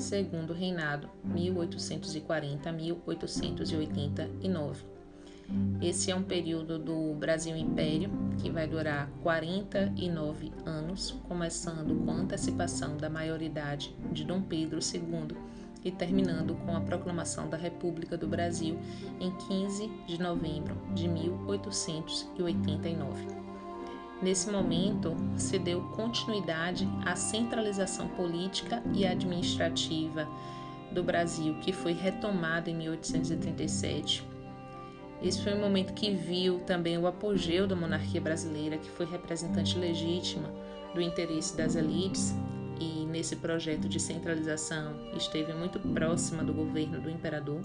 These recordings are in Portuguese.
segundo reinado, 1840 a 1889. Esse é um período do Brasil Império que vai durar 49 anos, começando com a antecipação da maioridade de Dom Pedro II e terminando com a proclamação da República do Brasil em 15 de novembro de 1889. Nesse momento, se deu continuidade à centralização política e administrativa do Brasil, que foi retomada em 1837 esse foi um momento que viu também o apogeu da monarquia brasileira, que foi representante legítima do interesse das elites e nesse projeto de centralização esteve muito próxima do governo do imperador.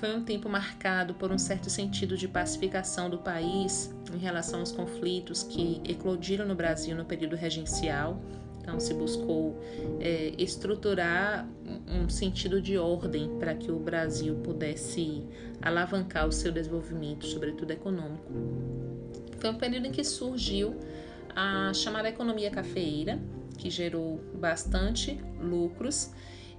Foi um tempo marcado por um certo sentido de pacificação do país em relação aos conflitos que eclodiram no Brasil no período regencial então, se buscou é, estruturar um sentido de ordem para que o Brasil pudesse alavancar o seu desenvolvimento, sobretudo econômico. Foi um período em que surgiu a chamada economia cafeeira, que gerou bastante lucros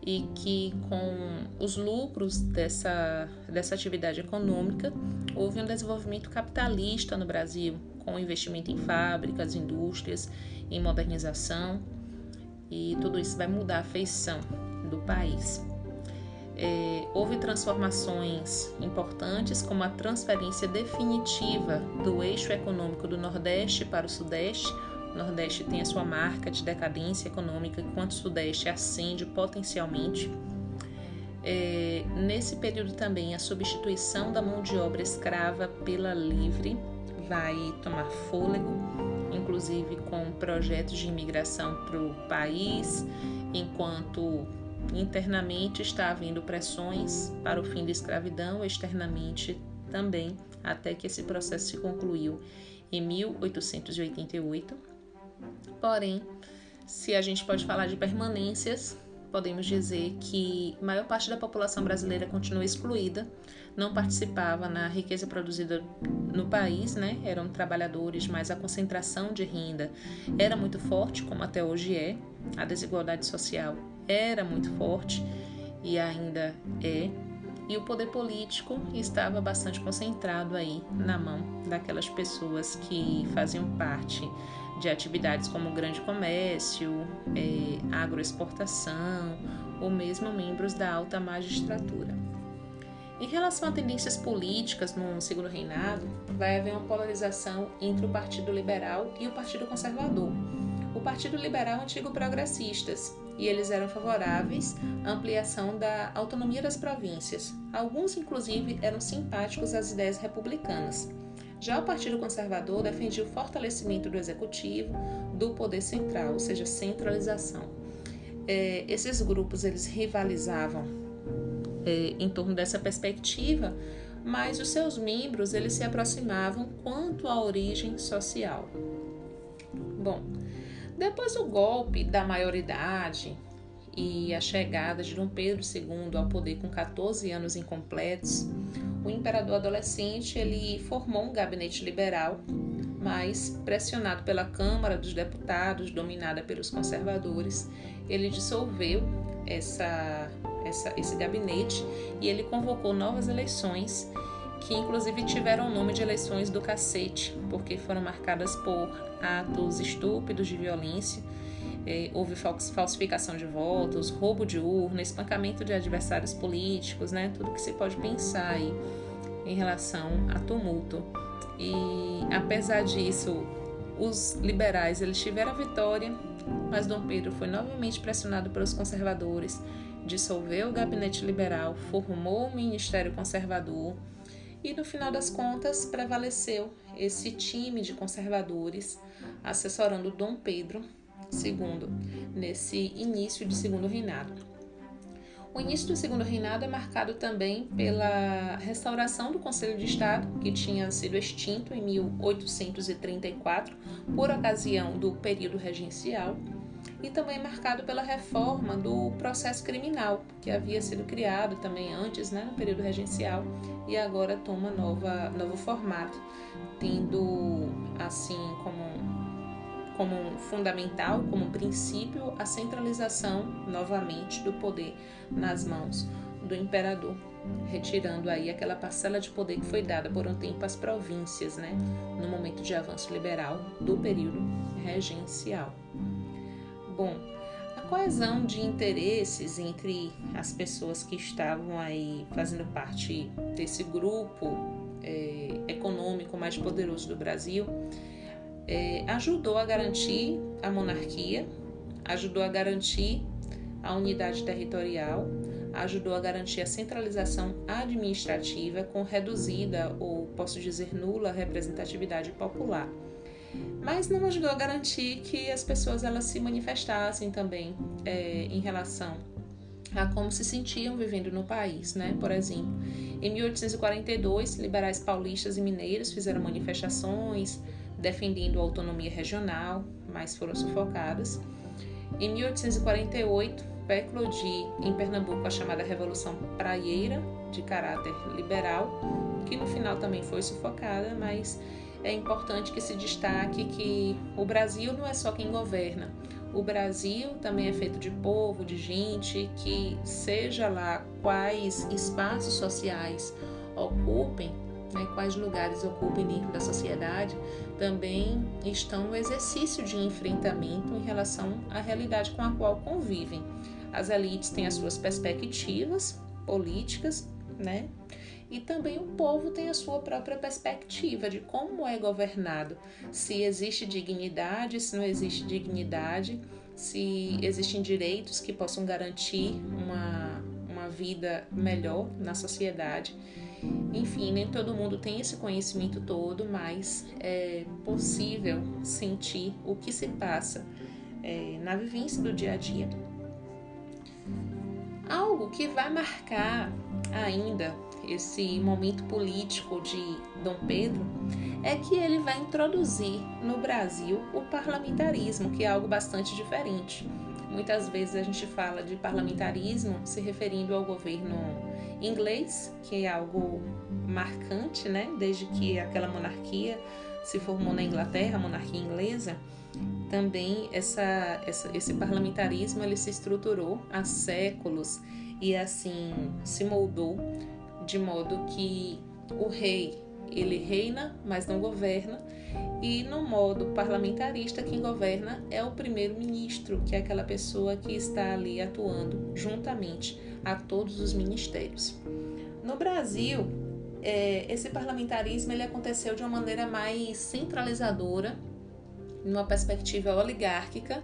e que com os lucros dessa, dessa atividade econômica houve um desenvolvimento capitalista no Brasil, com investimento em fábricas, indústrias em modernização e tudo isso vai mudar a feição do país. É, houve transformações importantes, como a transferência definitiva do eixo econômico do Nordeste para o Sudeste. Nordeste tem a sua marca de decadência econômica, enquanto o Sudeste ascende potencialmente. É, nesse período também, a substituição da mão de obra escrava pela livre vai tomar fôlego inclusive com projetos de imigração para o país, enquanto internamente está havendo pressões para o fim da escravidão, externamente também, até que esse processo se concluiu em 1888. Porém, se a gente pode falar de permanências, podemos dizer que a maior parte da população brasileira continua excluída, não participava na riqueza produzida no país, né? Eram trabalhadores, mas a concentração de renda era muito forte, como até hoje é. A desigualdade social era muito forte e ainda é. E o poder político estava bastante concentrado aí na mão daquelas pessoas que faziam parte de atividades como grande comércio, é, agroexportação ou mesmo membros da alta magistratura. Em relação a tendências políticas no segundo reinado, vai haver uma polarização entre o Partido Liberal e o Partido Conservador. O Partido Liberal é antigo progressistas e eles eram favoráveis à ampliação da autonomia das províncias. Alguns, inclusive, eram simpáticos às ideias republicanas. Já o Partido Conservador defendia o fortalecimento do executivo, do poder central, ou seja, centralização. É, esses grupos eles rivalizavam é, em torno dessa perspectiva, mas os seus membros eles se aproximavam quanto à origem social. Bom, depois do golpe da maioridade e a chegada de Dom Pedro II ao poder com 14 anos incompletos, o imperador adolescente ele formou um gabinete liberal, mas pressionado pela Câmara dos Deputados, dominada pelos conservadores, ele dissolveu essa, essa, esse gabinete e ele convocou novas eleições, que inclusive tiveram o nome de eleições do cacete, porque foram marcadas por atos estúpidos de violência. É, houve falsificação de votos, roubo de urna, espancamento de adversários políticos, né? Tudo que se pode pensar aí em relação a tumulto. E apesar disso, os liberais eles tiveram a vitória, mas Dom Pedro foi novamente pressionado pelos conservadores, dissolveu o gabinete liberal, formou o ministério conservador e no final das contas prevaleceu esse time de conservadores assessorando Dom Pedro II nesse início de segundo reinado. O início do segundo reinado é marcado também pela restauração do Conselho de Estado, que tinha sido extinto em 1834 por ocasião do período regencial, e também marcado pela reforma do processo criminal, que havia sido criado também antes, né, no período regencial, e agora toma nova, novo formato, tendo assim como como fundamental, como princípio, a centralização novamente do poder nas mãos do imperador, retirando aí aquela parcela de poder que foi dada por um tempo às províncias, né, no momento de avanço liberal do período regencial. Bom, a coesão de interesses entre as pessoas que estavam aí fazendo parte desse grupo é, econômico mais poderoso do Brasil é, ajudou a garantir a monarquia, ajudou a garantir a unidade territorial, ajudou a garantir a centralização administrativa com reduzida ou posso dizer nula representatividade popular. Mas não ajudou a garantir que as pessoas elas se manifestassem também é, em relação a como se sentiam vivendo no país, né? Por exemplo, em 1842, liberais paulistas e mineiros fizeram manifestações defendendo a autonomia regional, mas foram sufocadas. Em 1848, eclodir em Pernambuco a chamada Revolução Praieira, de caráter liberal, que no final também foi sufocada, mas é importante que se destaque que o Brasil não é só quem governa. O Brasil também é feito de povo, de gente que, seja lá quais espaços sociais ocupem, né, quais lugares ocupem dentro da sociedade, também estão no exercício de enfrentamento em relação à realidade com a qual convivem. As elites têm as suas perspectivas políticas, né? E também o povo tem a sua própria perspectiva de como é governado, se existe dignidade, se não existe dignidade, se existem direitos que possam garantir uma, uma vida melhor na sociedade. Enfim, nem todo mundo tem esse conhecimento todo, mas é possível sentir o que se passa é, na vivência do dia a dia. Algo que vai marcar ainda esse momento político de Dom Pedro é que ele vai introduzir no Brasil o parlamentarismo, que é algo bastante diferente. Muitas vezes a gente fala de parlamentarismo se referindo ao governo inglês, que é algo marcante, né? Desde que aquela monarquia se formou na Inglaterra, a monarquia inglesa, também essa, essa, esse parlamentarismo ele se estruturou há séculos e assim se moldou de modo que o rei ele reina, mas não governa, e no modo parlamentarista quem governa é o primeiro-ministro, que é aquela pessoa que está ali atuando juntamente a todos os ministérios. No Brasil, é, esse parlamentarismo ele aconteceu de uma maneira mais centralizadora, numa perspectiva oligárquica,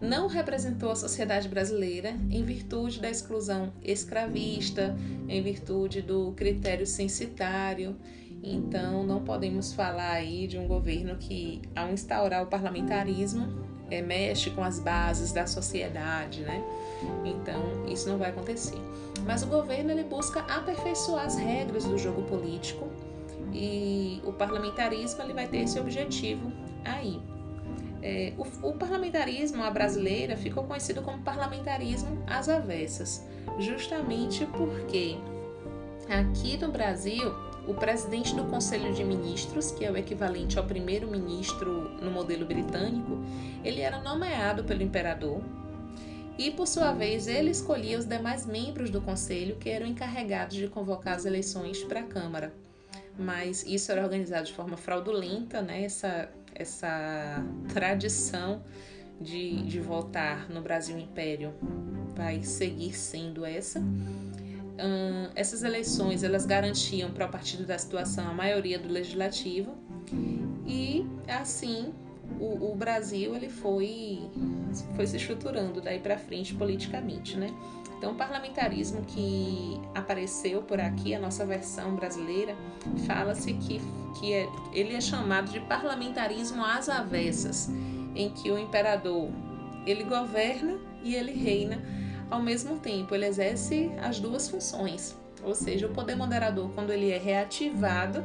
não representou a sociedade brasileira em virtude da exclusão escravista, em virtude do critério censitário. Então, não podemos falar aí de um governo que, ao instaurar o parlamentarismo, é, mexe com as bases da sociedade, né? Então, isso não vai acontecer. Mas o governo ele busca aperfeiçoar as regras do jogo político e o parlamentarismo ele vai ter esse objetivo aí. É, o, o, parlamentarismo à brasileira ficou conhecido como parlamentarismo às avessas, justamente porque aqui no Brasil o presidente do Conselho de Ministros, que é o equivalente ao primeiro-ministro no modelo britânico, ele era nomeado pelo imperador e, por sua vez, ele escolhia os demais membros do conselho que eram encarregados de convocar as eleições para a Câmara. Mas isso era organizado de forma fraudulenta, né? Essa essa tradição de, de votar no Brasil Império vai seguir sendo essa. Hum, essas eleições elas garantiam para o partido da situação a maioria do legislativo e assim o, o Brasil ele foi foi se estruturando daí para frente politicamente, né? Então, o parlamentarismo que apareceu por aqui, a nossa versão brasileira, fala-se que, que é, ele é chamado de parlamentarismo às avessas, em que o imperador ele governa e ele reina ao mesmo tempo, ele exerce as duas funções. Ou seja, o poder moderador, quando ele é reativado,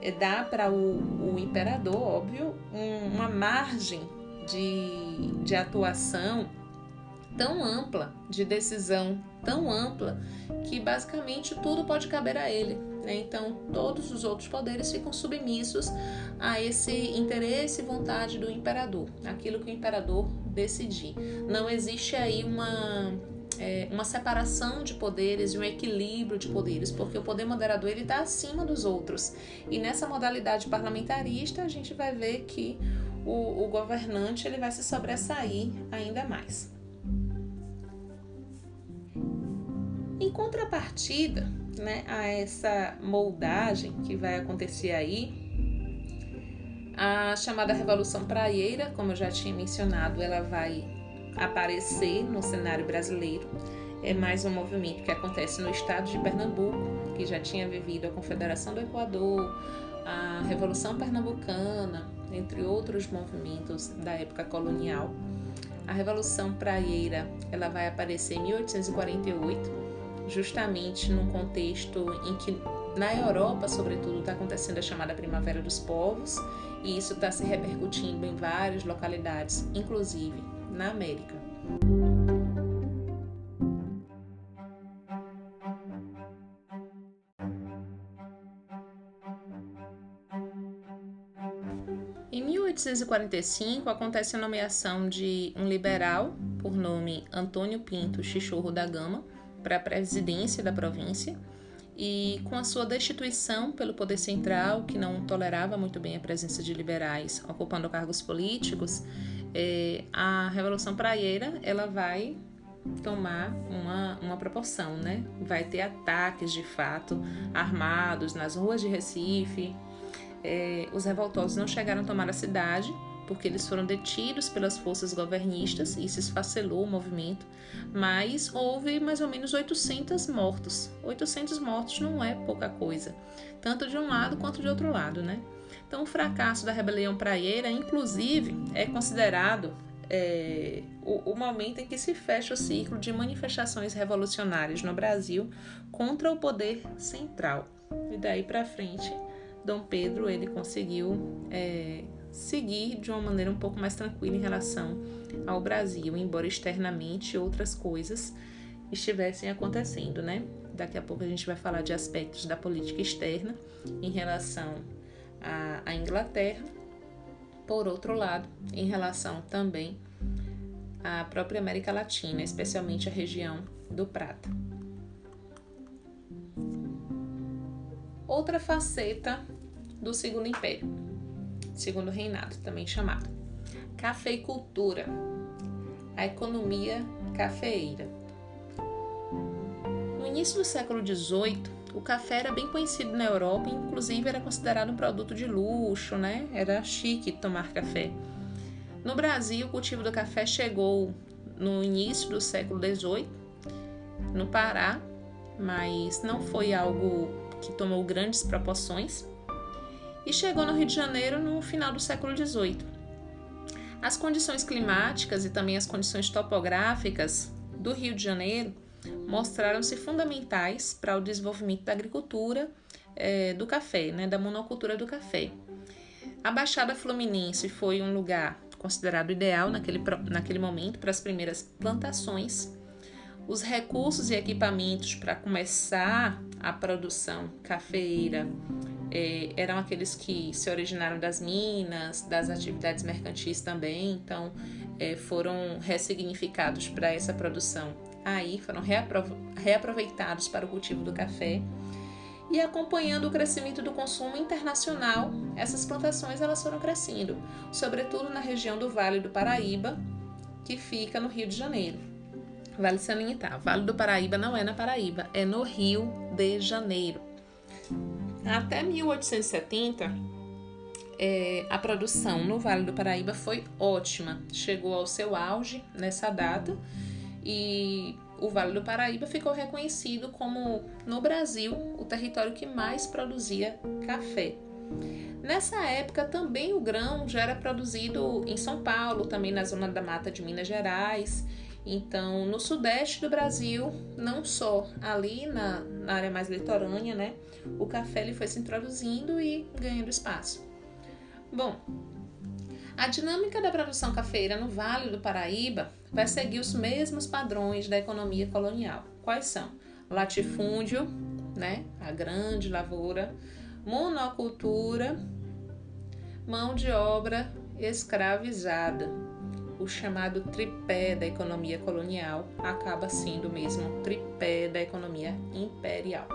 é, dá para o, o, imperador, óbvio, um, uma margem de, de atuação tão ampla, de decisão tão ampla, que basicamente tudo pode caber a ele. Né? Então, todos os outros poderes ficam submissos a esse interesse e vontade do imperador, aquilo que o imperador decidir. Não existe aí uma é, uma separação de poderes e um equilíbrio de poderes, porque o poder moderador ele está acima dos outros. E nessa modalidade parlamentarista a gente vai ver que o, o governante ele vai se sobressair ainda mais. Em contrapartida né, a essa moldagem que vai acontecer aí, a chamada Revolução Praieira, como eu já tinha mencionado, ela vai aparecer no cenário brasileiro. É mais um movimento que acontece no estado de Pernambuco, que já tinha vivido a Confederação do Equador, a Revolução Pernambucana, entre outros movimentos da época colonial. A Revolução Praieira ela vai aparecer em 1848, justamente num contexto em que na Europa, sobretudo, está acontecendo a chamada Primavera dos Povos, e isso está se repercutindo em várias localidades, inclusive na América. Em 1845 acontece a nomeação de um liberal por nome Antônio Pinto Chichorro da Gama para a presidência da província e com a sua destituição pelo poder central, que não tolerava muito bem a presença de liberais ocupando cargos políticos, é, a Revolução Praieira ela vai tomar uma, uma proporção, né? Vai ter ataques de fato armados nas ruas de Recife. É, os revoltosos não chegaram a tomar a cidade porque eles foram detidos pelas forças governistas e isso esfacelou o movimento, mas houve mais ou menos 800 mortos. 800 mortos não é pouca coisa, tanto de um lado quanto de outro lado, né? Então, o fracasso da rebelião praieira, inclusive, é considerado é, o, o, momento em que se fecha o ciclo de manifestações revolucionárias no Brasil contra o poder central. E daí para frente, Dom Pedro ele conseguiu é, seguir de uma maneira um pouco mais tranquila em relação ao Brasil, embora externamente outras coisas estivessem acontecendo, né? Daqui a pouco a gente vai falar de aspectos da política externa em relação a, Inglaterra, por outro lado, em relação também à própria América Latina, especialmente a região do Prata. Outra faceta do Segundo Império, Segundo Reinado, também chamado cafeicultura, a economia cafeeira. No início do século XVIII, o café era bem conhecido na Europa inclusive, era considerado um produto de luxo, né? Era chique tomar café. No Brasil, o cultivo do café chegou no início do século XVIII, no Pará, mas não foi algo que tomou grandes proporções, e chegou no Rio de Janeiro no final do século XVIII. As condições climáticas e também as condições topográficas do Rio de Janeiro mostraram-se fundamentais para o desenvolvimento da agricultura é, do café, né, da monocultura do café. A Baixada Fluminense foi um lugar considerado ideal naquele, naquele momento para as primeiras plantações. Os recursos e equipamentos para começar a produção cafeeira é, eram aqueles que se originaram das minas, das atividades mercantis também, então é, foram ressignificados para essa produção aí foram reaproveitados para o cultivo do café. E acompanhando o crescimento do consumo internacional, essas plantações elas foram crescendo, sobretudo na região do Vale do Paraíba, que fica no Rio de Janeiro. Vale salientar, Vale do Paraíba não é na Paraíba, é no Rio de Janeiro. Até 1870, é, a produção no Vale do Paraíba foi ótima, chegou ao seu auge nessa data e o Vale do Paraíba ficou reconhecido como, no Brasil, o território que mais produzia café. Nessa época, também o grão já era produzido em São Paulo, também na zona da mata de Minas Gerais. Então, no sudeste do Brasil, não só ali na, na área mais litorânea, né, o café ele foi se introduzindo e ganhando espaço. Bom, a dinâmica da produção cafeira no Vale do Paraíba vai seguir os mesmos padrões da economia colonial. Quais são? Latifúndio, né? A grande lavoura, monocultura, mão de obra escravizada. O chamado tripé da economia colonial acaba sendo mesmo tripé da economia imperial.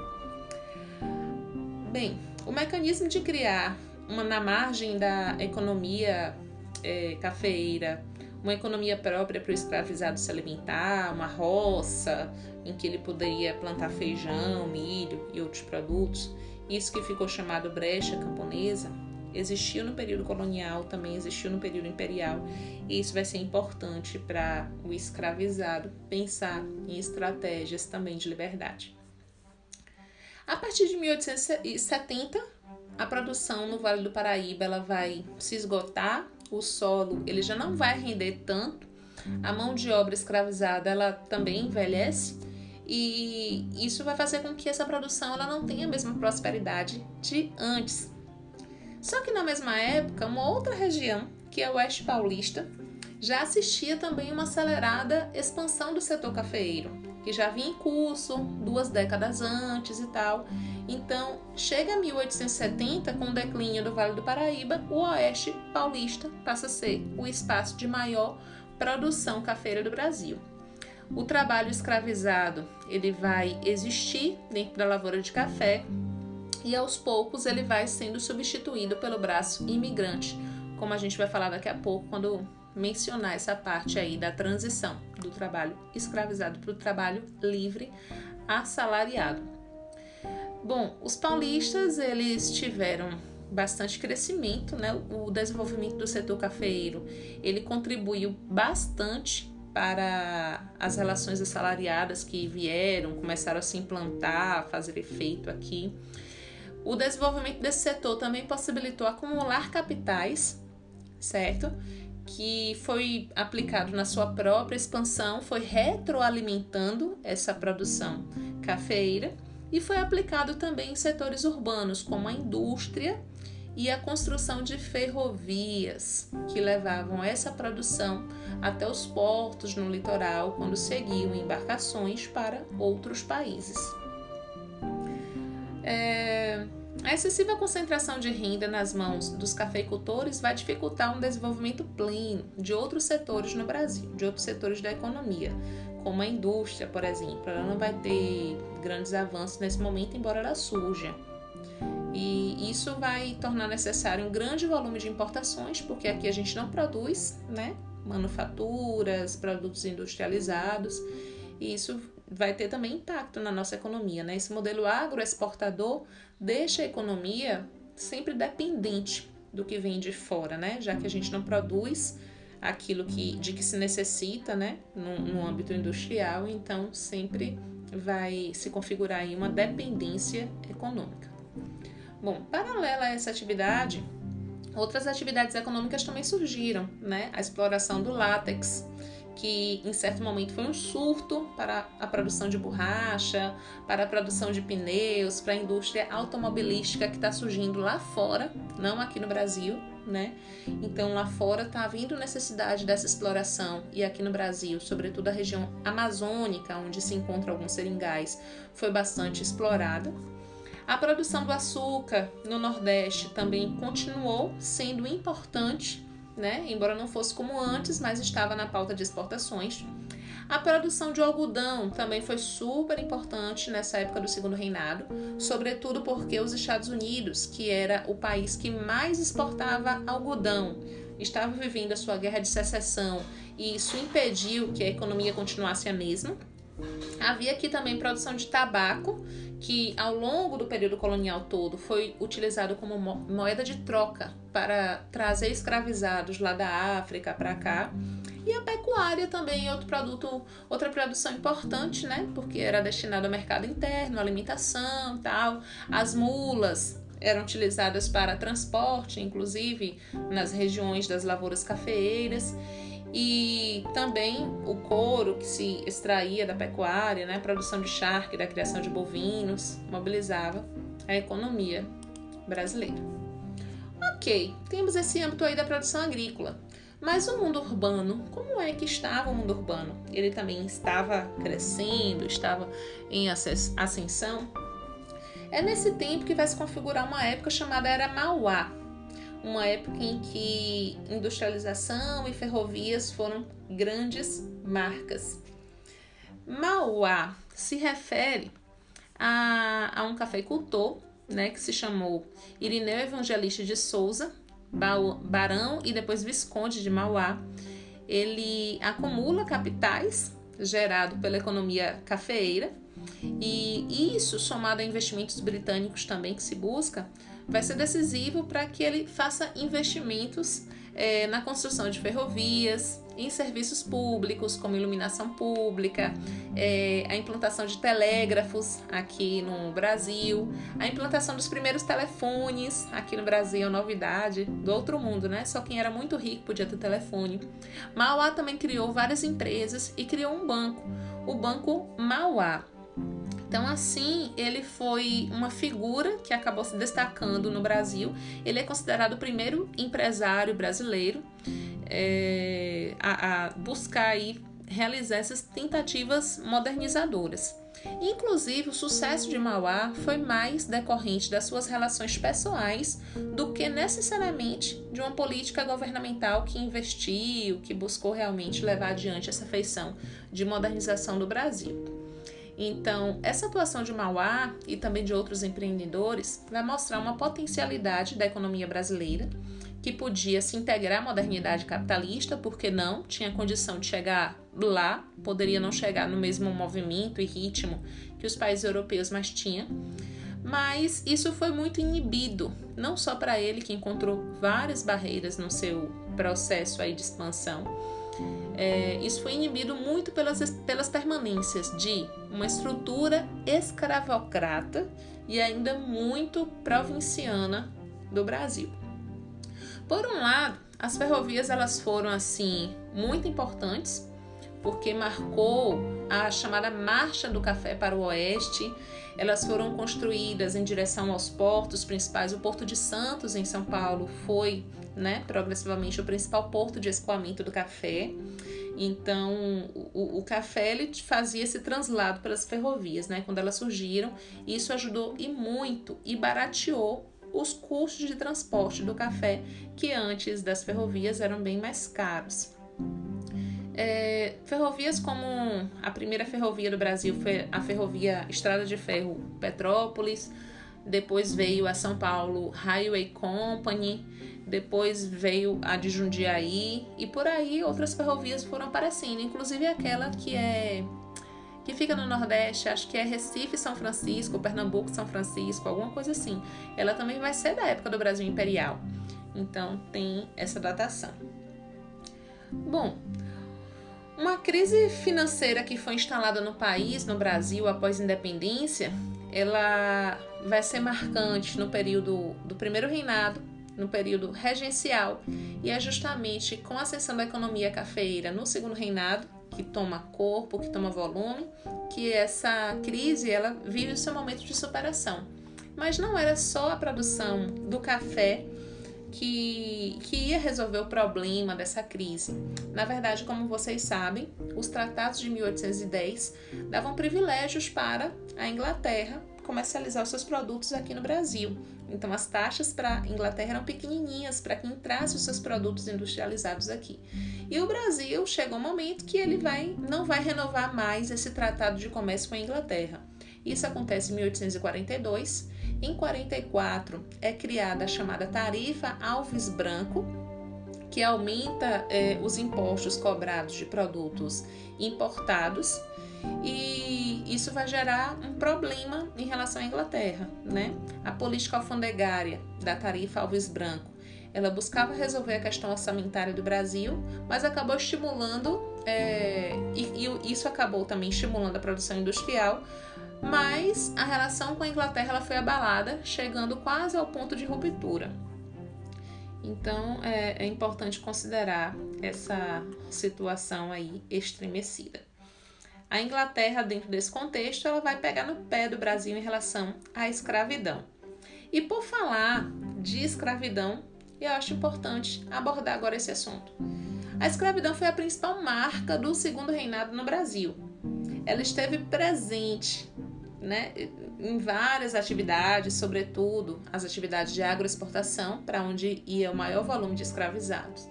Bem, o mecanismo de criar uma na margem da economia é, cafeeira, uma economia própria para o escravizado se alimentar, uma roça em que ele poderia plantar feijão, milho e outros produtos, isso que ficou chamado brecha camponesa, existiu no período colonial, também existiu no período imperial, e isso vai ser importante para o escravizado pensar em estratégias também de liberdade. A partir de 1870, a produção no Vale do Paraíba ela vai se esgotar, o solo ele já não vai render tanto, a mão de obra escravizada ela também envelhece. E isso vai fazer com que essa produção ela não tenha a mesma prosperidade de antes. Só que na mesma época, uma outra região, que é o Oeste Paulista, já assistia também uma acelerada expansão do setor cafeeiro, que já vinha em curso duas décadas antes e tal. Então, chega a 1870, com o declínio do Vale do Paraíba, o Oeste Paulista passa a ser o espaço de maior produção cafeira do Brasil. O trabalho escravizado ele vai existir dentro da lavoura de café e aos poucos ele vai sendo substituído pelo braço imigrante, como a gente vai falar daqui a pouco quando mencionar essa parte aí da transição do trabalho escravizado para o trabalho livre assalariado. Bom, os paulistas eles tiveram bastante crescimento, né? O desenvolvimento do setor cafeeiro ele contribuiu bastante para as relações assalariadas que vieram, começaram a se implantar, a fazer efeito aqui. O desenvolvimento desse setor também possibilitou acumular capitais, certo? Que foi aplicado na sua própria expansão, foi retroalimentando essa produção cafeira e foi aplicado também em setores urbanos, como a indústria e a construção de ferrovias que levavam essa produção até os portos no litoral quando seguiam embarcações para outros países. É, a excessiva concentração de renda nas mãos dos cafeicultores vai dificultar um desenvolvimento pleno de outros setores no Brasil, de outros setores da economia, como a indústria, por exemplo. Ela não vai ter grandes avanços nesse momento, embora ela surja. E isso vai tornar necessário um grande volume de importações, porque aqui a gente não produz, né? Manufaturas, produtos industrializados, e isso vai ter também impacto na nossa economia, né? Esse modelo agroexportador deixa a economia sempre dependente do que vem de fora, né? Já que a gente não produz aquilo que, de que se necessita, né? No, no âmbito industrial, então sempre vai se configurar aí uma dependência econômica. Bom, paralela a essa atividade, outras atividades econômicas também surgiram, né? A exploração do látex, que em certo momento foi um surto para a produção de borracha, para a produção de pneus, para a indústria automobilística que está surgindo lá fora, não aqui no Brasil, né? Então lá fora está havendo necessidade dessa exploração e aqui no Brasil, sobretudo a região amazônica, onde se encontra alguns seringais, foi bastante explorada. A produção do açúcar no Nordeste também continuou sendo importante, né? embora não fosse como antes, mas estava na pauta de exportações. A produção de algodão também foi super importante nessa época do Segundo Reinado, sobretudo porque os Estados Unidos, que era o país que mais exportava algodão, estava vivendo a sua guerra de secessão e isso impediu que a economia continuasse a mesma. Havia aqui também produção de tabaco, que ao longo do período colonial todo foi utilizado como moeda de troca para trazer escravizados lá da África para cá. E a pecuária também é outro produto, outra produção importante, né? Porque era destinado ao mercado interno, alimentação, tal. As mulas eram utilizadas para transporte, inclusive nas regiões das lavouras cafeeiras e também o couro que se extraía da pecuária, né, produção de charque, da criação de bovinos, mobilizava a economia brasileira. Ok, temos esse âmbito aí da produção agrícola. Mas o mundo urbano, como é que estava o mundo urbano? Ele também estava crescendo, estava em ascensão? É nesse tempo que vai se configurar uma época chamada Era Mauá, uma época em que industrialização e ferrovias foram grandes marcas. Mauá se refere a, a um cafeicultor né, que se chamou Irineu Evangelista de Souza, barão e depois visconde de Mauá. Ele acumula capitais gerado pela economia cafeeira e isso, somado a investimentos britânicos também que se busca, vai ser decisivo para que ele faça investimentos é, na construção de ferrovias, em serviços públicos, como iluminação pública, é, a implantação de telégrafos aqui no Brasil, a implantação dos primeiros telefones aqui no Brasil, novidade do outro mundo, né? Só quem era muito rico podia ter telefone. Mauá também criou várias empresas e criou um banco, o Banco Mauá. Então, assim, ele foi uma figura que acabou se destacando no Brasil. Ele é considerado o primeiro empresário brasileiro é, a, a buscar aí realizar essas tentativas modernizadoras. Inclusive, o sucesso de Mauá foi mais decorrente das suas relações pessoais do que necessariamente de uma política governamental que investiu, que buscou realmente levar adiante essa feição de modernização do Brasil. Então, essa atuação de Mauá e também de outros empreendedores vai mostrar uma potencialidade da economia brasileira que podia se integrar à modernidade capitalista, porque não tinha condição de chegar lá, poderia não chegar no mesmo movimento e ritmo que os países europeus mais tinham. Mas isso foi muito inibido, não só para ele que encontrou várias barreiras no seu processo aí de expansão, é, isso foi inibido muito pelas, pelas permanências de uma estrutura escravocrata e ainda muito provinciana do Brasil. Por um lado, as ferrovias elas foram assim muito importantes porque marcou a chamada marcha do café para o oeste. Elas foram construídas em direção aos portos principais. O Porto de Santos em São Paulo foi, né, progressivamente o principal porto de escoamento do café. Então, o, o, café ele fazia esse translado pelas ferrovias, né? Quando elas surgiram, isso ajudou e muito e barateou os custos de transporte do café, que antes das ferrovias eram bem mais caros. É, ferrovias como a primeira ferrovia do Brasil foi a ferrovia Estrada de Ferro Petrópolis, depois veio a São Paulo Highway Company, depois veio a de Jundiaí e por aí outras ferrovias foram aparecendo, inclusive aquela que é que fica no Nordeste, acho que é Recife, São Francisco, Pernambuco, São Francisco, alguma coisa assim. Ela também vai ser da época do Brasil Imperial. Então tem essa datação. Bom, uma crise financeira que foi instalada no país, no Brasil, após a independência, ela vai ser marcante no período do primeiro reinado, no período regencial, e é justamente com a ascensão da economia cafeeira no segundo reinado, que toma corpo, que toma volume, que essa crise ela vive o seu momento de superação. Mas não era só a produção do café que, que ia resolver o problema dessa crise. Na verdade, como vocês sabem, os tratados de 1810 davam privilégios para a Inglaterra comercializar os seus produtos aqui no Brasil. Então, as taxas para a Inglaterra eram pequenininhas para que entrasse os seus produtos industrializados aqui. E o Brasil chegou um momento que ele vai, não vai renovar mais esse tratado de comércio com a Inglaterra. Isso acontece em 1842 em 44 é criada a chamada tarifa Alves Branco, que aumenta é, os impostos cobrados de produtos importados e isso vai gerar um problema em relação à Inglaterra, né? A política alfandegária da tarifa Alves Branco, ela buscava resolver a questão orçamentária do Brasil, mas acabou estimulando é, e, e isso acabou também estimulando a produção industrial, mas a relação com a Inglaterra ela foi abalada, chegando quase ao ponto de ruptura. Então é, é importante considerar essa situação aí estremecida. A Inglaterra, dentro desse contexto, ela vai pegar no pé do Brasil em relação à escravidão. E por falar de escravidão, eu acho importante abordar agora esse assunto. A escravidão foi a principal marca do segundo reinado no Brasil. Ela esteve presente né, em várias atividades, sobretudo as atividades de agroexportação, para onde ia o maior volume de escravizados,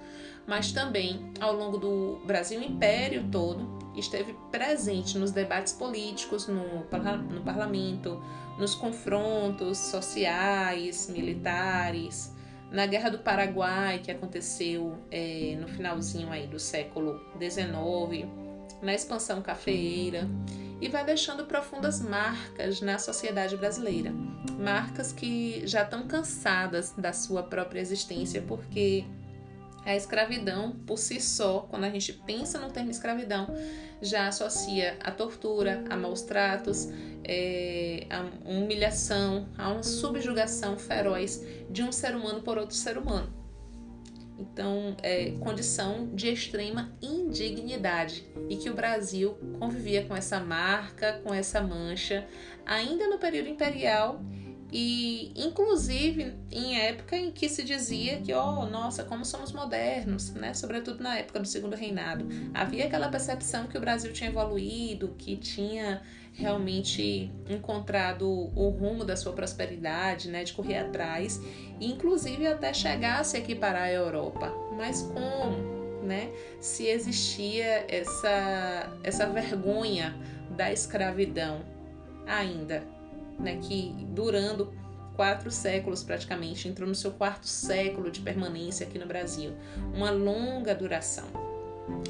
mas também ao longo do Brasil Império todo, esteve presente nos debates políticos, no, no parlamento, nos confrontos sociais, militares, na Guerra do Paraguai, que aconteceu é, no finalzinho aí do século XIX, na expansão cafeeira, e vai deixando profundas marcas na sociedade brasileira. Marcas que já estão cansadas da sua própria existência, porque a escravidão, por si só, quando a gente pensa no termo escravidão, já associa a tortura, a maus tratos, é, a humilhação, a uma subjugação feroz de um ser humano por outro ser humano. Então, é condição de extrema indignidade e que o Brasil convivia com essa marca, com essa mancha, ainda no período imperial e inclusive em época em que se dizia que, oh, nossa, como somos modernos, né? Sobretudo na época do Segundo Reinado. Havia aquela percepção que o Brasil tinha evoluído, que tinha realmente encontrado o rumo da sua prosperidade, né, de correr atrás, inclusive até chegasse aqui para a Europa. Mas como, né? Se existia essa essa vergonha da escravidão ainda né, que durando quatro séculos praticamente, entrou no seu quarto século de permanência aqui no Brasil, uma longa duração.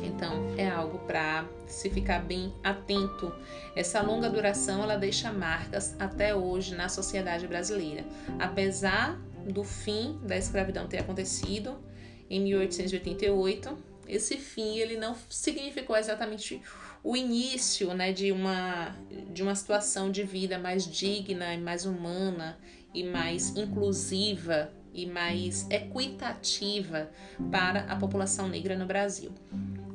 Então é algo para se ficar bem atento. Essa longa duração ela deixa marcas até hoje na sociedade brasileira, apesar do fim da escravidão ter acontecido em 1888. Esse fim ele não significou exatamente o início né, de, uma, de uma situação de vida mais digna e mais humana e mais inclusiva e mais equitativa para a população negra no Brasil.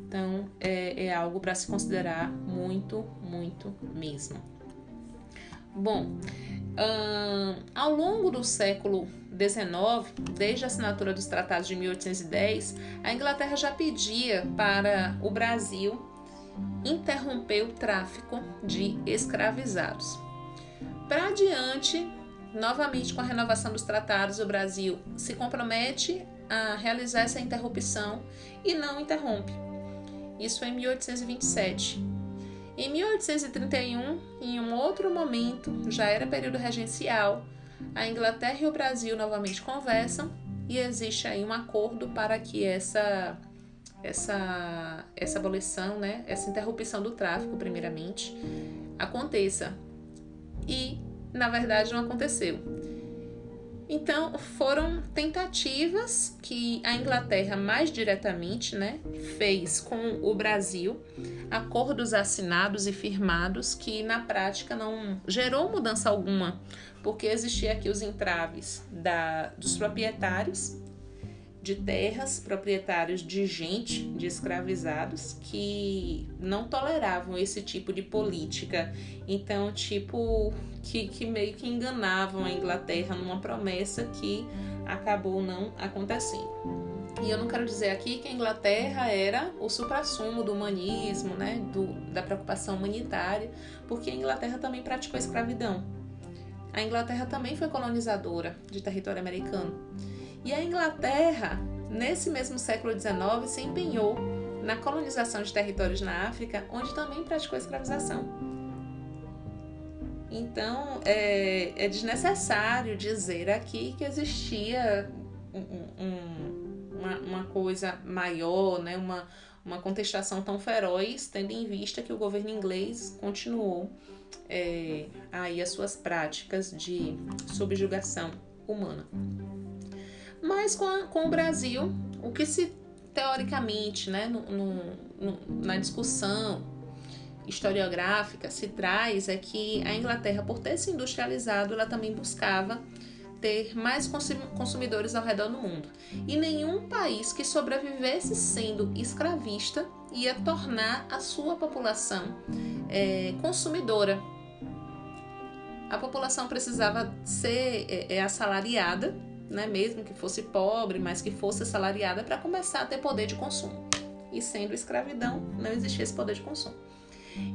Então, é, é algo para se considerar muito, muito mesmo. Bom, hum, ao longo do século XIX, desde a assinatura dos tratados de 1810, a Inglaterra já pedia para o Brasil interrompeu o tráfico de escravizados. Para adiante, novamente com a renovação dos tratados, o Brasil se compromete a realizar essa interrupção e não interrompe. Isso em 1827. Em 1831, em um outro momento, já era período regencial, a Inglaterra e o Brasil novamente conversam e existe aí um acordo para que essa essa, essa abolição, né, essa interrupção do tráfico, primeiramente, aconteça. E, na verdade, não aconteceu. Então, foram tentativas que a Inglaterra mais diretamente né, fez com o Brasil, acordos assinados e firmados que na prática não gerou mudança alguma, porque existia aqui os entraves da, dos proprietários de terras, proprietários de gente, de escravizados, que não toleravam esse tipo de política. Então, tipo, que, que meio que enganavam a Inglaterra numa promessa que acabou não acontecendo. E eu não quero dizer aqui que a Inglaterra era o suprassumo do humanismo, né, do, da preocupação humanitária, porque a Inglaterra também praticou escravidão. A Inglaterra também foi colonizadora de território americano. E a Inglaterra, nesse mesmo século XIX, se empenhou na colonização de territórios na África, onde também praticou escravização. Então, é, é desnecessário dizer aqui que existia um, um, uma, uma, coisa maior, né? uma, uma contestação tão feroz, tendo em vista que o governo inglês continuou é, aí as suas práticas de subjugação humana. Mas com, a, com o Brasil, o que se teoricamente, né, no, no, na discussão historiográfica se traz é que a Inglaterra, por ter se industrializado, ela também buscava ter mais consumidores ao redor do mundo. E nenhum país que sobrevivesse sendo escravista ia tornar a sua população é, consumidora. A população precisava ser é, é assalariada né, mesmo que fosse pobre, mas que fosse assalariada, para começar a ter poder de consumo. E sendo escravidão, não existia esse poder de consumo.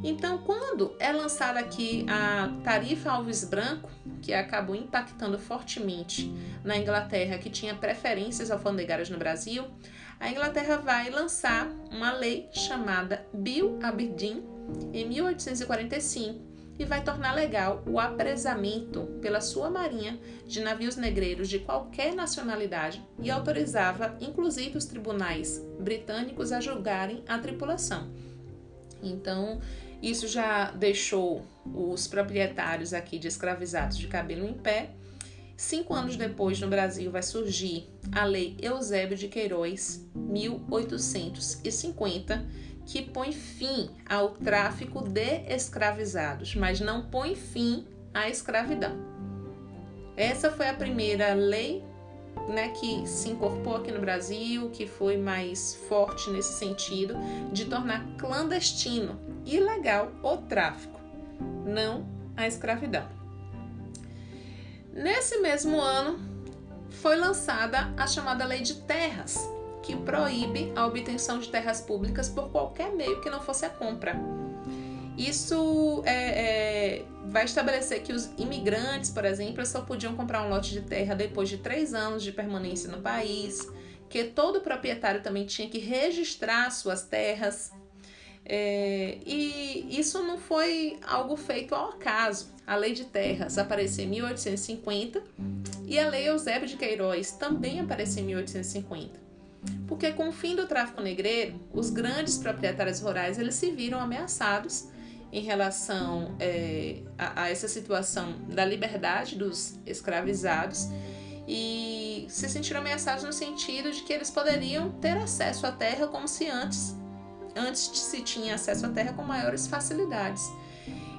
Então, quando é lançada aqui a tarifa Alves Branco, que acabou impactando fortemente na Inglaterra, que tinha preferências alfandegárias no Brasil, a Inglaterra vai lançar uma lei chamada Bill Aberdeen em 1845 e vai tornar legal o apresamento pela sua marinha de navios negreiros de qualquer nacionalidade e autorizava inclusive os tribunais britânicos a julgarem a tripulação. Então, isso já deixou os proprietários aqui de escravizados de cabelo em pé. Cinco anos depois, no Brasil, vai surgir a Lei Eusébio de Queiroz, 1850, que põe fim ao tráfico de escravizados, mas não põe fim à escravidão. Essa foi a primeira lei né, que se incorporou aqui no Brasil, que foi mais forte nesse sentido, de tornar clandestino, ilegal o tráfico, não a escravidão. Nesse mesmo ano, foi lançada a chamada Lei de Terras, que proíbe a obtenção de terras públicas por qualquer meio que não fosse a compra. Isso é, é, vai estabelecer que os imigrantes, por exemplo, só podiam comprar um lote de terra depois de três anos de permanência no país, que todo proprietário também tinha que registrar suas terras. É, e isso não foi algo feito ao acaso. A lei de terras apareceu em 1850 e a lei Eusébio de Queiroz também apareceu em 1850 porque com o fim do tráfico negreiro, os grandes proprietários rurais eles se viram ameaçados em relação é, a, a, essa situação da liberdade dos escravizados e se sentiram ameaçados no sentido de que eles poderiam ter acesso à terra como se antes antes se tinha acesso à terra com maiores facilidades.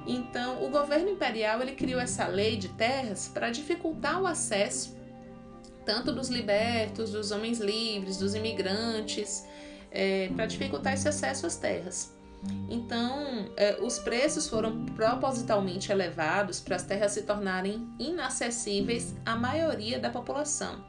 Então, o governo imperial ele criou essa lei de terras para dificultar o acesso tanto dos libertos, dos homens livres, dos imigrantes, é, para dificultar esse acesso às terras. Então, é, os preços foram propositalmente elevados para as terras se tornarem inacessíveis à maioria da população.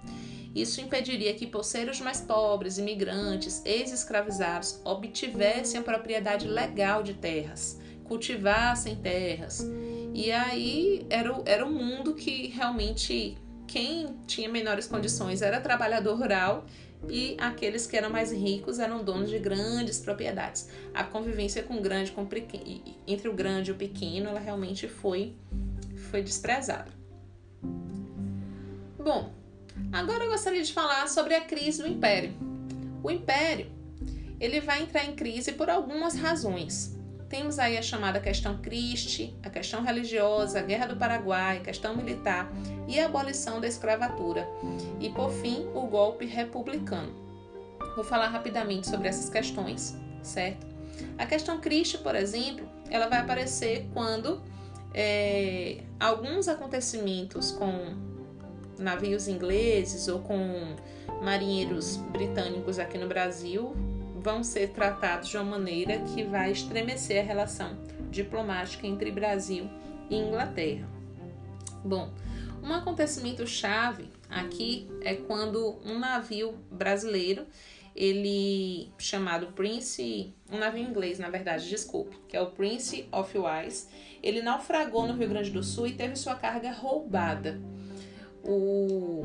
Isso impediria que poceiros mais pobres, imigrantes, ex-escravizados obtivessem a propriedade legal de terras, cultivassem terras. E aí era o, era o mundo que realmente quem tinha menores condições era trabalhador rural e aqueles que eram mais ricos eram donos de grandes propriedades. A convivência com o grande, com o pequeno, entre o grande e o pequeno, ela realmente foi, foi desprezada. Bom, agora eu gostaria de falar sobre a crise do Império. O Império ele vai entrar em crise por algumas razões. Temos aí a chamada questão Christie, a questão religiosa, a Guerra do Paraguai, a questão militar e a abolição da escravatura. E, por fim, o golpe republicano. Vou falar rapidamente sobre essas questões, certo? A questão Christie, por exemplo, ela vai aparecer quando é, alguns acontecimentos com navios ingleses ou com marinheiros britânicos aqui no Brasil vão ser tratados de uma maneira que vai estremecer a relação diplomática entre Brasil e Inglaterra. Bom, um acontecimento chave aqui é quando um navio brasileiro, ele chamado Prince, um navio inglês, na verdade, desculpe, que é o Prince of Wales, ele naufragou no Rio Grande do Sul e teve sua carga roubada. O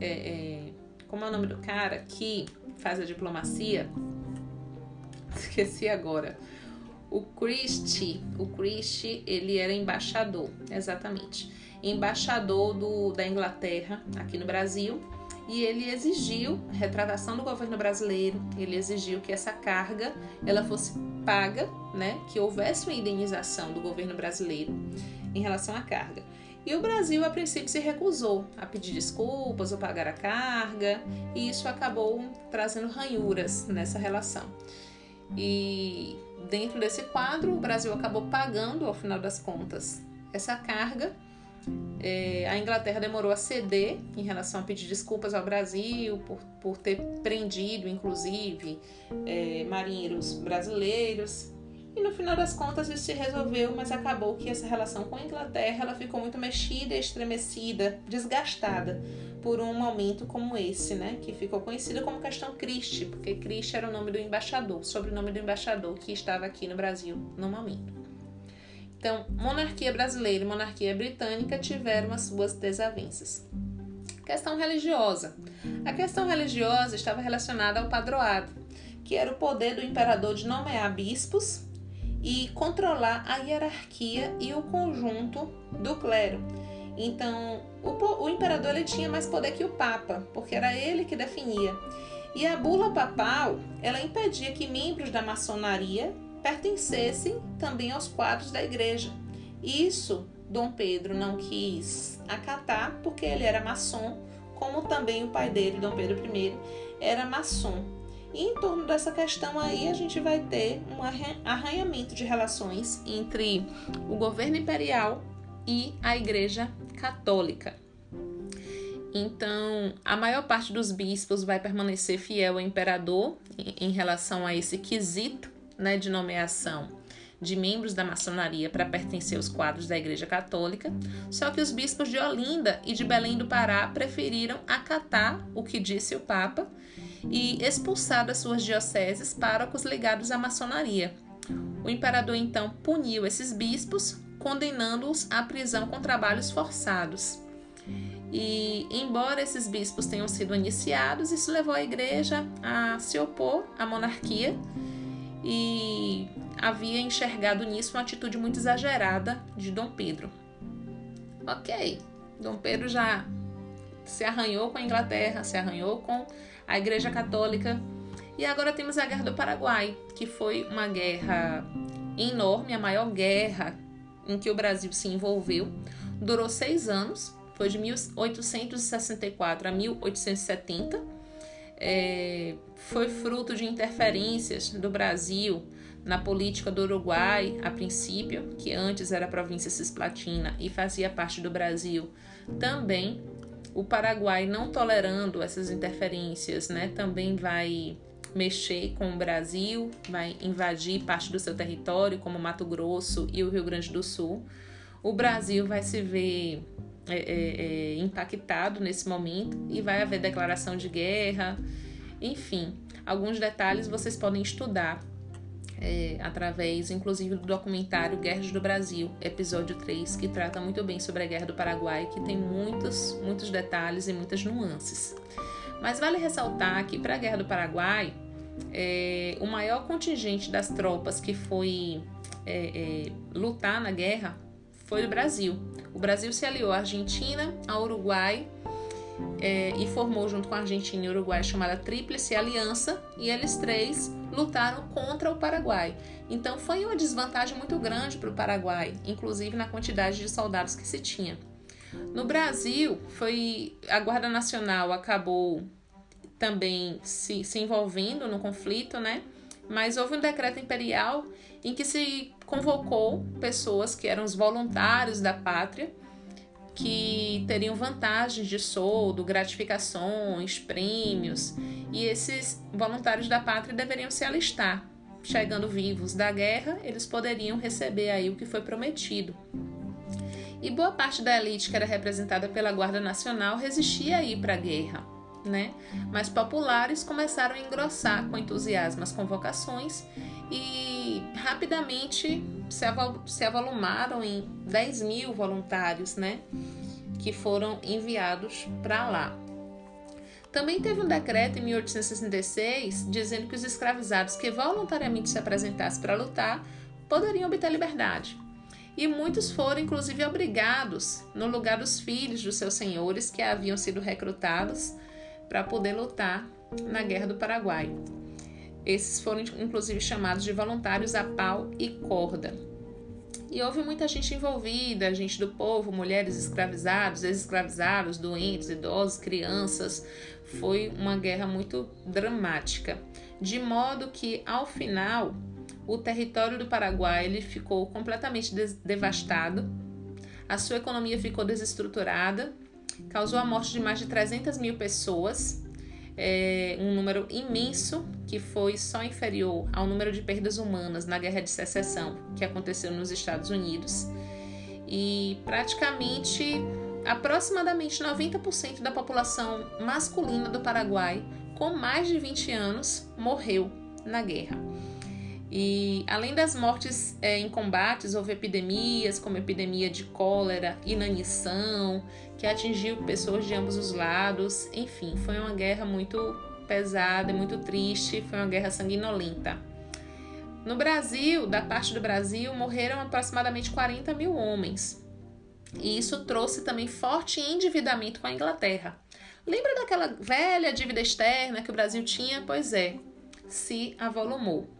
é, é, como é o nome do cara que faz a diplomacia? Esqueci agora. O Christie, o Christie, ele era embaixador, exatamente. Embaixador do, da Inglaterra aqui no Brasil. E ele exigiu retratação do governo brasileiro, ele exigiu que essa carga ela fosse paga, né, que houvesse uma indenização do governo brasileiro em relação à carga. E o Brasil, a princípio, se recusou a pedir desculpas ou pagar a carga, e isso acabou trazendo ranhuras nessa relação. E dentro desse quadro, o Brasil acabou pagando, ao final das contas, essa carga. É, a Inglaterra demorou a ceder em relação a pedir desculpas ao Brasil por, por ter prendido, inclusive, é, marinheiros brasileiros. E no final das contas isso se resolveu, mas acabou que essa relação com a Inglaterra ela ficou muito mexida, estremecida, desgastada por um momento como esse, né? Que ficou conhecido como questão Christie, porque Christie era o nome do embaixador, sobrenome do embaixador que estava aqui no Brasil no momento. Então, monarquia brasileira e monarquia britânica tiveram as suas desavenças. Questão religiosa. A questão religiosa estava relacionada ao padroado, que era o poder do imperador de nomear bispos e controlar a hierarquia e o conjunto do clero. Então, o, o imperador ele tinha mais poder que o papa, porque era ele que definia. E a bula papal, ela impedia que membros da maçonaria pertencessem também aos quadros da igreja. Isso Dom Pedro não quis acatar porque ele era maçom, como também o pai dele, Dom Pedro I, era maçom. E em torno dessa questão aí, a gente vai ter um arranhamento de relações entre o governo imperial e a Igreja Católica. Então, a maior parte dos bispos vai permanecer fiel ao imperador em relação a esse quesito né, de nomeação de membros da maçonaria para pertencer aos quadros da Igreja Católica, só que os bispos de Olinda e de Belém do Pará preferiram acatar o que disse o Papa e expulsar das suas dioceses párocos ligados à maçonaria. O imperador então puniu esses bispos, condenando-os à prisão com trabalhos forçados. E, embora esses bispos tenham sido iniciados, isso levou a igreja a se opor à monarquia e havia enxergado nisso uma atitude muito exagerada de Dom Pedro. Ok, Dom Pedro já se arranhou com a Inglaterra, se arranhou com a Igreja Católica. E agora temos a Guerra do Paraguai, que foi uma guerra enorme, a maior guerra em que o Brasil se envolveu. Durou seis anos, foi de 1864 a 1870. É, foi fruto de interferências do Brasil na política do Uruguai, a princípio, que antes era província cisplatina e fazia parte do Brasil, também o Paraguai, não tolerando essas interferências, né, também vai mexer com o Brasil, vai invadir parte do seu território, como Mato Grosso e o Rio Grande do Sul. O Brasil vai se ver é, é, é, impactado nesse momento e vai haver declaração de guerra. Enfim, alguns detalhes vocês podem estudar é, através, inclusive, do documentário Guerras do Brasil, episódio 3, que trata muito bem sobre a Guerra do Paraguai, que tem muitos, muitos detalhes e muitas nuances. Mas vale ressaltar que para a Guerra do Paraguai, é, o maior contingente das tropas que foi é, é lutar na guerra foi o Brasil. O Brasil se aliou à Argentina, ao Uruguai é, e formou junto com a Argentina e o Uruguai chamada Tríplice Aliança, e eles três lutaram contra o Paraguai. Então foi uma desvantagem muito grande para o Paraguai, inclusive na quantidade de soldados que se tinha. No Brasil, foi a Guarda Nacional acabou também se, se envolvendo no conflito, né? Mas houve um decreto imperial em que se convocou pessoas que eram os voluntários da pátria que teriam vantagens de soldo, gratificações, prêmios, e esses voluntários da pátria deveriam se alistar. Chegando vivos da guerra, eles poderiam receber aí o que foi prometido. E boa parte da elite que era representada pela Guarda Nacional resistia a ir para a guerra, né? Mas populares começaram a engrossar com entusiasmo as convocações e rapidamente se, se avolumaram em 10 mil voluntários, né? Que foram enviados para lá. Também teve um decreto em 1866 dizendo que os escravizados que voluntariamente se apresentassem para lutar poderiam obter liberdade. E muitos foram, inclusive, obrigados, no lugar dos filhos dos seus senhores que haviam sido recrutados para poder lutar na Guerra do Paraguai. Esses foram inclusive chamados de voluntários a pau e corda. E houve muita gente envolvida, gente do povo, mulheres escravizados, ex-escravizados, doentes, idosos, crianças. Foi uma guerra muito dramática, de modo que ao final o território do Paraguai ele ficou completamente devastado, a sua economia ficou desestruturada, causou a morte de mais de 300 mil pessoas é, um número imenso que foi só inferior ao número de perdas humanas na Guerra de Secessão que aconteceu nos Estados Unidos. E praticamente aproximadamente 90% da população masculina do Paraguai com mais de 20 anos morreu na guerra. E além das mortes é, em combates, houve epidemias, como a epidemia de cólera, inanição, que atingiu pessoas de ambos os lados. Enfim, foi uma guerra muito pesada, muito triste, foi uma guerra sanguinolenta. No Brasil, da parte do Brasil, morreram aproximadamente 40 mil homens. E isso trouxe também forte endividamento com a Inglaterra. Lembra daquela velha dívida externa que o Brasil tinha? Pois é, se avolumou.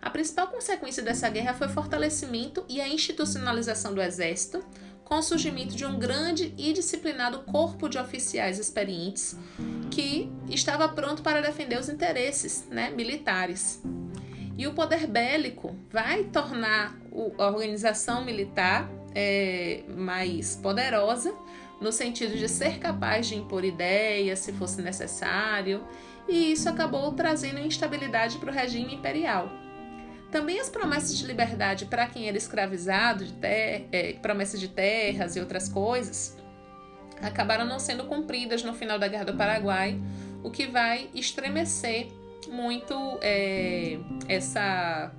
A principal consequência dessa guerra foi o fortalecimento e a institucionalização do exército, com o surgimento de um grande e disciplinado corpo de oficiais experientes que estava pronto para defender os interesses né, militares. E o poder bélico vai tornar a organização militar é, mais poderosa, no sentido de ser capaz de impor ideias se fosse necessário, e isso acabou trazendo instabilidade para o regime imperial. Também as promessas de liberdade para quem era escravizado, de ter, é, promessas de terras e outras coisas, acabaram não sendo cumpridas no final da Guerra do Paraguai, o que vai estremecer muito é, essa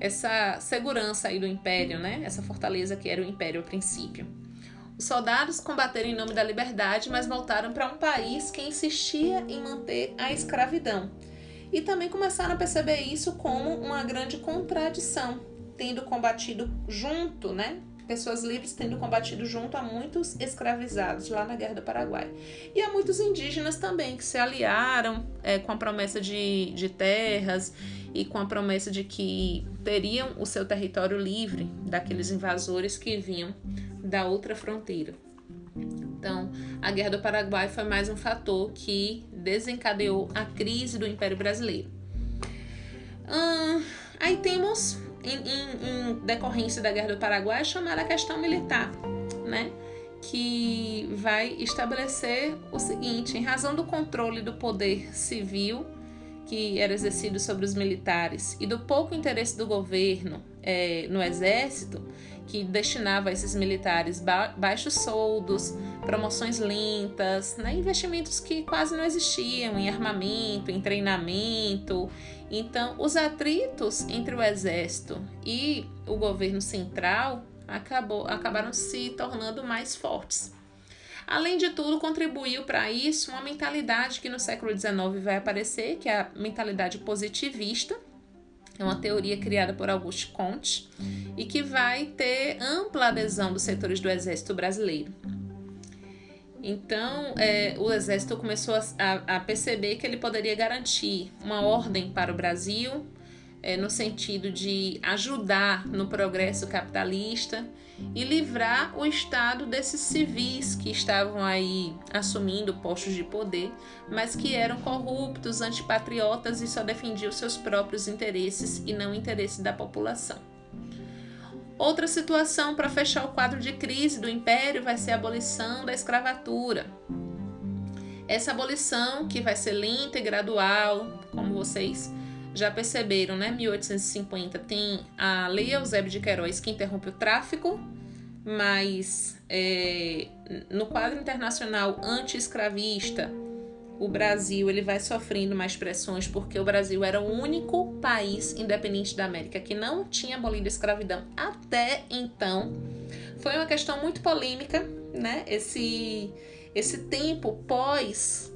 essa segurança aí do império, né? Essa fortaleza que era o império a princípio. Os soldados combateram em nome da liberdade, mas voltaram para um país que insistia em manter a escravidão e também começaram a perceber isso como uma grande contradição, tendo combatido junto, né? Pessoas livres tendo combatido junto a muitos escravizados lá na Guerra do Paraguai. E a muitos indígenas também que se aliaram é, com a promessa de, de terras e com a promessa de que teriam o seu território livre daqueles invasores que vinham da outra fronteira. Então, a Guerra do Paraguai foi mais um fator que desencadeou a crise do Império Brasileiro. Hum, aí temos, em, em, em, decorrência da Guerra do Paraguai, a chamada questão militar, né? que vai estabelecer o seguinte: em razão do controle do poder civil que era exercido sobre os militares e do pouco interesse do governo é, no exército, que destinava a esses militares ba baixos soldos, promoções lentas, né, investimentos que quase não existiam em armamento, em treinamento. Então, os atritos entre o exército e o governo central acabou, acabaram se tornando mais fortes. Além de tudo, contribuiu para isso uma mentalidade que no século XIX vai aparecer, que é a mentalidade positivista, é uma teoria criada por Auguste Comte e que vai ter ampla adesão dos setores do Exército Brasileiro. Então, é, o Exército começou a, a, perceber que ele poderia garantir uma ordem para o Brasil, é, no sentido de ajudar no progresso capitalista e livrar o Estado desses civis que estavam aí assumindo postos de poder, mas que eram corruptos, antipatriotas e só defendiam seus próprios interesses e não o interesse da população. Outra situação para fechar o quadro de crise do império vai ser a abolição da escravatura. Essa abolição, que vai ser lenta e gradual, como vocês já perceberam, né? 1850 tem a Lei Eusébio de Queiroz que interrompe o tráfico, mas é, no quadro internacional anti-escravista, o Brasil ele vai sofrendo mais pressões porque o Brasil era o único país independente da América que não tinha abolido a escravidão até então. Foi uma questão muito polêmica, né? Esse esse tempo pós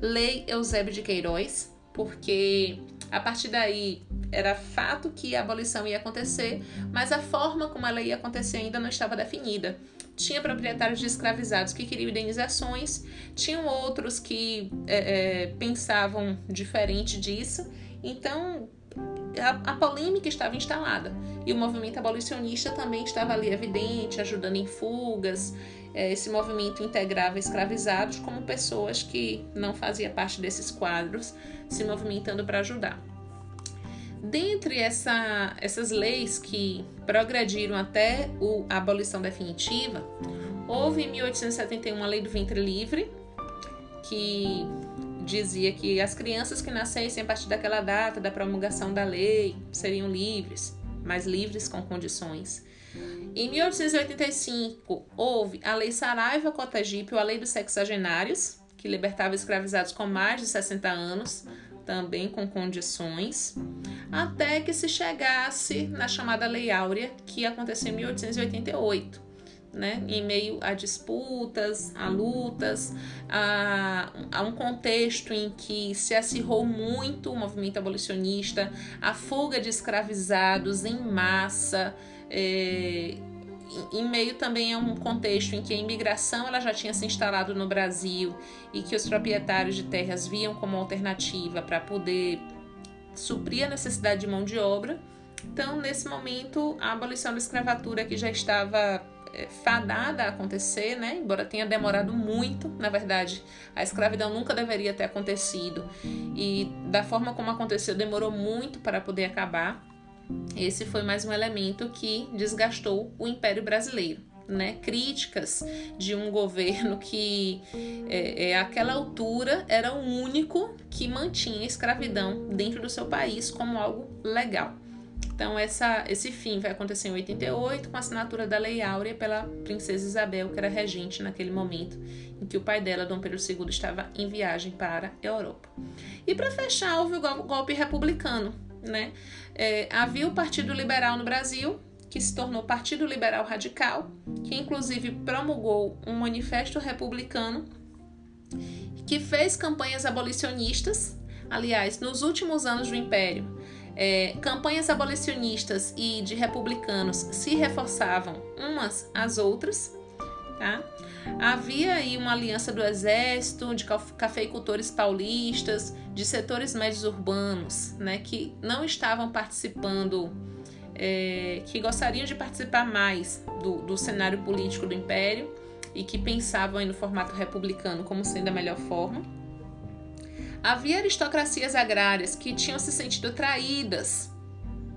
Lei Eusébio de Queiroz, porque a partir daí, era fato que a abolição ia acontecer, mas a forma como ela ia acontecer ainda não estava definida. Tinha proprietários de escravizados que queriam indenizações, tinham outros que é, é, pensavam diferente disso. Então, a, a, polêmica estava instalada e o movimento abolicionista também estava ali evidente, ajudando em fugas. É, esse movimento integrava escravizados como pessoas que não faziam parte desses quadros, se movimentando para ajudar. Dentre essa, essas leis que progrediram até a abolição definitiva, houve em 1871 a Lei do Ventre Livre, que dizia que as crianças que nascessem a partir daquela data da promulgação da lei seriam livres, mas livres com condições. Em 1885, houve a Lei Saraiva Cotagipe, ou a Lei dos Sexagenários, que libertava escravizados com mais de 60 anos, também com condições, até que se chegasse na chamada Lei Áurea, que aconteceu em 1888 né, em meio a disputas, a lutas, a, a, um contexto em que se acirrou muito o movimento abolicionista, a fuga de escravizados em massa, é, em meio também a um contexto em que a imigração ela já tinha se instalado no Brasil e que os proprietários de terras viam como alternativa para poder suprir a necessidade de mão de obra. Então, nesse momento, a abolição da escravatura que já estava fadada a acontecer, né? Embora tenha demorado muito, na verdade, a escravidão nunca deveria ter acontecido e da forma como aconteceu demorou muito para poder acabar. Esse foi mais um elemento que desgastou o Império Brasileiro. Né, críticas de um governo que é, é, àquela altura era o único que mantinha a escravidão dentro do seu país como algo legal. Então, essa, esse fim vai acontecer em 88, com a assinatura da Lei Áurea pela princesa Isabel, que era regente naquele momento em que o pai dela, Dom Pedro II, estava em viagem para a Europa. E para fechar, houve o golpe republicano. Né? É, havia o Partido Liberal no Brasil, que se tornou Partido Liberal Radical, que inclusive promulgou um manifesto republicano que fez campanhas abolicionistas. Aliás, nos últimos anos do Império, é, campanhas abolicionistas e de republicanos se reforçavam umas às outras. Tá? Havia aí uma aliança do exército, de cafeicultores paulistas, de setores médios urbanos, né, que não estavam participando, é, que gostariam de participar mais do, do cenário político do império e que pensavam no formato republicano como sendo a melhor forma. Havia aristocracias agrárias que tinham se sentido traídas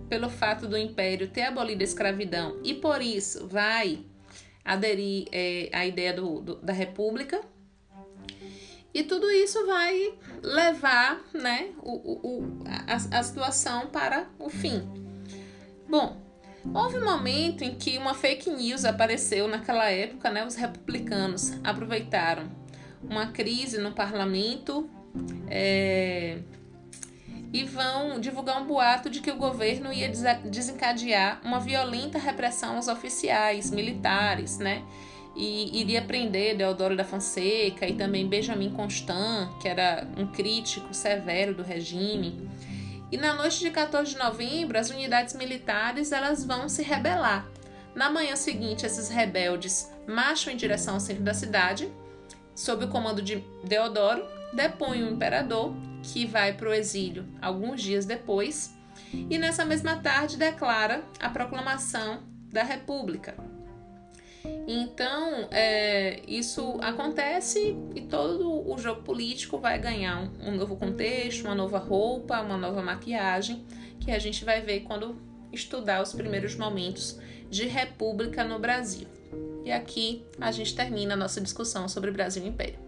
pelo fato do império ter abolido a escravidão e por isso vai aderir é, à ideia do, do, da república. E tudo isso vai levar né, o, o, a, a situação para o fim. Bom, houve um momento em que uma fake news apareceu naquela época, né, os republicanos aproveitaram uma crise no parlamento é, e vão divulgar um boato de que o governo ia desencadear uma violenta repressão aos oficiais militares, né? E iria prender Deodoro da Fonseca e também Benjamin Constant, que era um crítico severo do regime. E na noite de 14 de novembro, as unidades militares elas vão se rebelar. Na manhã seguinte, esses rebeldes marcham em direção ao centro da cidade, sob o comando de Deodoro, depõe o imperador, que vai para o exílio alguns dias depois, e nessa mesma tarde declara a proclamação da República. Então, é, isso acontece e todo o jogo político vai ganhar um, um novo contexto, uma nova roupa, uma nova maquiagem, que a gente vai ver quando estudar os primeiros momentos de república no Brasil. E aqui a gente termina a nossa discussão sobre Brasil e Império.